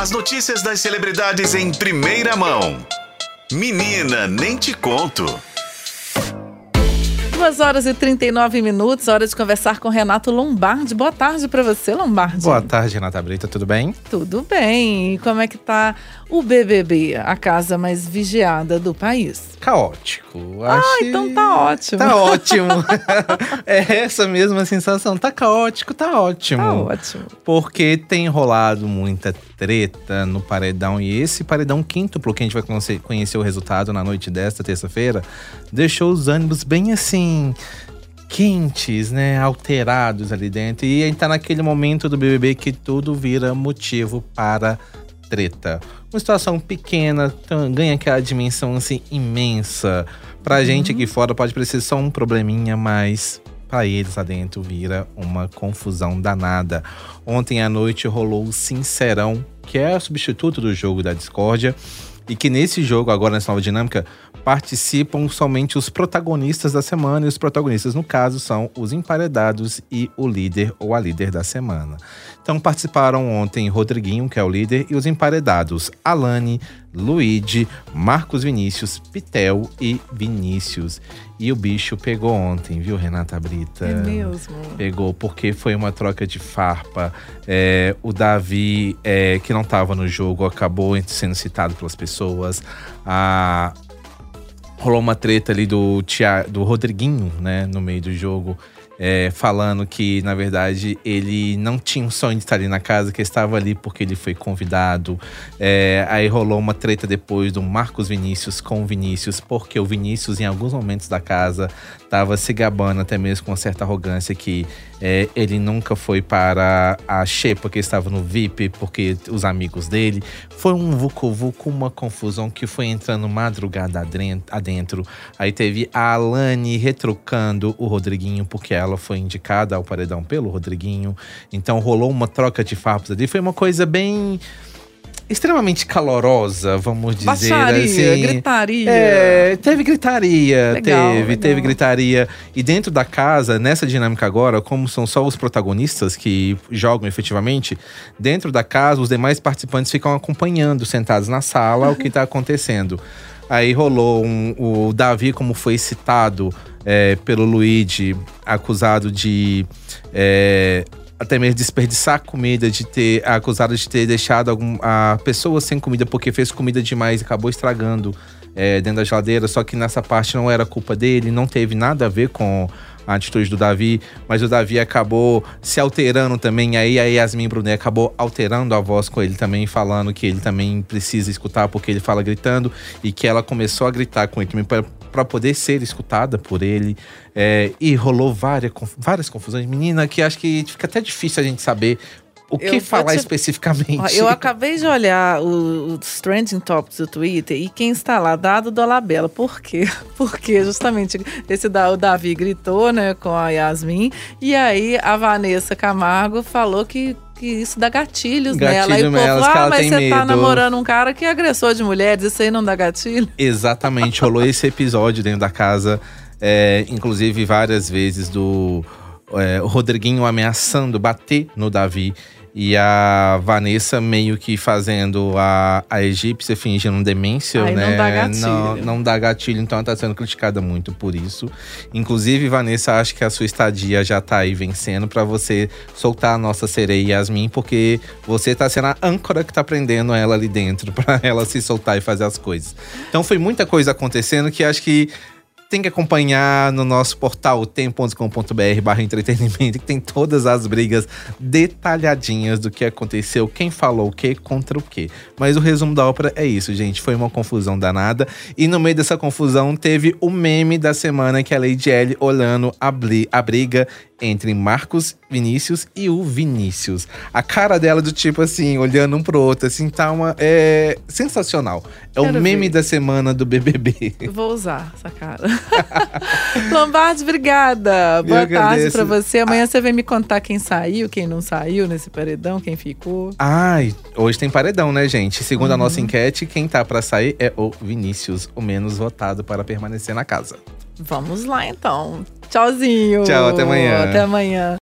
As notícias das celebridades em primeira mão. Menina, nem te conto. 2 horas e 39 minutos, hora de conversar com Renato Lombardi. Boa tarde para você, Lombardi. Boa tarde, Renata Brita, tudo bem? Tudo bem. E como é que tá o BBB, a casa mais vigiada do país? Caótico. Ah, então tá ótimo. Tá ótimo. é essa mesma sensação. Tá caótico, tá ótimo. Tá ótimo. Porque tem rolado muita treta no paredão. E esse paredão quíntuplo, que a gente vai conhecer o resultado na noite desta terça-feira, deixou os ânimos bem assim quentes, né, alterados ali dentro. E a gente tá naquele momento do BBB que tudo vira motivo para treta. Uma situação pequena ganha aquela dimensão assim imensa. Pra uhum. gente aqui fora pode parecer só um probleminha, mas para eles lá dentro vira uma confusão danada. Ontem à noite rolou o Sincerão, que é o substituto do jogo da discórdia. E que nesse jogo, agora nessa nova dinâmica, participam somente os protagonistas da semana. E os protagonistas, no caso, são os emparedados e o líder ou a líder da semana. Então participaram ontem Rodriguinho, que é o líder, e os emparedados Alane, Luigi, Marcos Vinícius, Pitel e Vinícius. E o bicho pegou ontem, viu, Renata Brita? É mesmo. Pegou, porque foi uma troca de farpa. É, o Davi, é, que não estava no jogo, acabou sendo citado pelas pessoas. A, rolou uma treta ali do, tia, do Rodriguinho, né, no meio do jogo é, falando que, na verdade, ele não tinha um sonho de estar ali na casa, que estava ali porque ele foi convidado. É, aí rolou uma treta depois do Marcos Vinícius com o Vinícius, porque o Vinícius, em alguns momentos da casa, estava se gabando, até mesmo com uma certa arrogância, que é, ele nunca foi para a Xepa, porque estava no VIP, porque os amigos dele. Foi um vucu-vucu, uma confusão que foi entrando madrugada adentro. Aí teve a Alane retrucando o Rodriguinho, porque ela foi indicada ao paredão pelo Rodriguinho. Então rolou uma troca de farpas ali. Foi uma coisa bem extremamente calorosa, vamos dizer Baixaria, assim. gritaria. É, teve gritaria, legal, teve, legal. teve gritaria. E dentro da casa, nessa dinâmica agora, como são só os protagonistas que jogam efetivamente, dentro da casa, os demais participantes ficam acompanhando, sentados na sala, o que está acontecendo. Aí rolou um, o Davi, como foi citado é, pelo Luigi, acusado de é, até mesmo desperdiçar comida, de ter acusado de ter deixado algum, a pessoa sem comida porque fez comida demais e acabou estragando é, dentro da geladeira. Só que nessa parte não era culpa dele, não teve nada a ver com a atitude do Davi, mas o Davi acabou se alterando também. Aí a Yasmin Brunet acabou alterando a voz com ele também, falando que ele também precisa escutar porque ele fala gritando e que ela começou a gritar com ele para poder ser escutada por ele. É, e rolou várias, várias confusões. Menina, que acho que fica até difícil a gente saber o que eu falar te... especificamente? Eu acabei de olhar os trending topics do Twitter e quem está lá, dado do Alabella. Por quê? Porque justamente esse da, o Davi gritou, né, com a Yasmin. E aí a Vanessa Camargo falou que que isso dá gatilhos gatilho nela. E o povo, ah, mas você medo. tá namorando um cara que é agressor de mulheres, isso aí não dá gatilho? Exatamente, rolou esse episódio dentro da casa, é, inclusive várias vezes do é, Rodriguinho ameaçando bater no Davi. E a Vanessa meio que fazendo a, a egípcia fingindo demência, Ai, né? Não dá gatilho. Não, não dá gatilho, então ela tá sendo criticada muito por isso. Inclusive, Vanessa, acho que a sua estadia já tá aí vencendo para você soltar a nossa sereia Yasmin, porque você tá sendo a âncora que tá prendendo ela ali dentro para ela se soltar e fazer as coisas. Então foi muita coisa acontecendo que acho que tem que acompanhar no nosso portal tem.com.br barra entretenimento, que tem todas as brigas detalhadinhas do que aconteceu, quem falou o que contra o que. Mas o resumo da ópera é isso, gente. Foi uma confusão danada. E no meio dessa confusão teve o meme da semana que é a Lady L olhando a, a briga entre Marcos Vinícius e o Vinícius. A cara dela do tipo assim, olhando um pro outro, assim, tá uma. É sensacional. É Quero o meme ver. da semana do BBB. Vou usar essa cara. Lombardi, obrigada. Boa tarde pra você. Amanhã ah. você vem me contar quem saiu, quem não saiu nesse paredão, quem ficou. Ai, hoje tem paredão, né, gente? Segundo uhum. a nossa enquete, quem tá para sair é o Vinícius, o menos votado para permanecer na casa. Vamos lá então. Tchauzinho. Tchau, até amanhã. Até amanhã.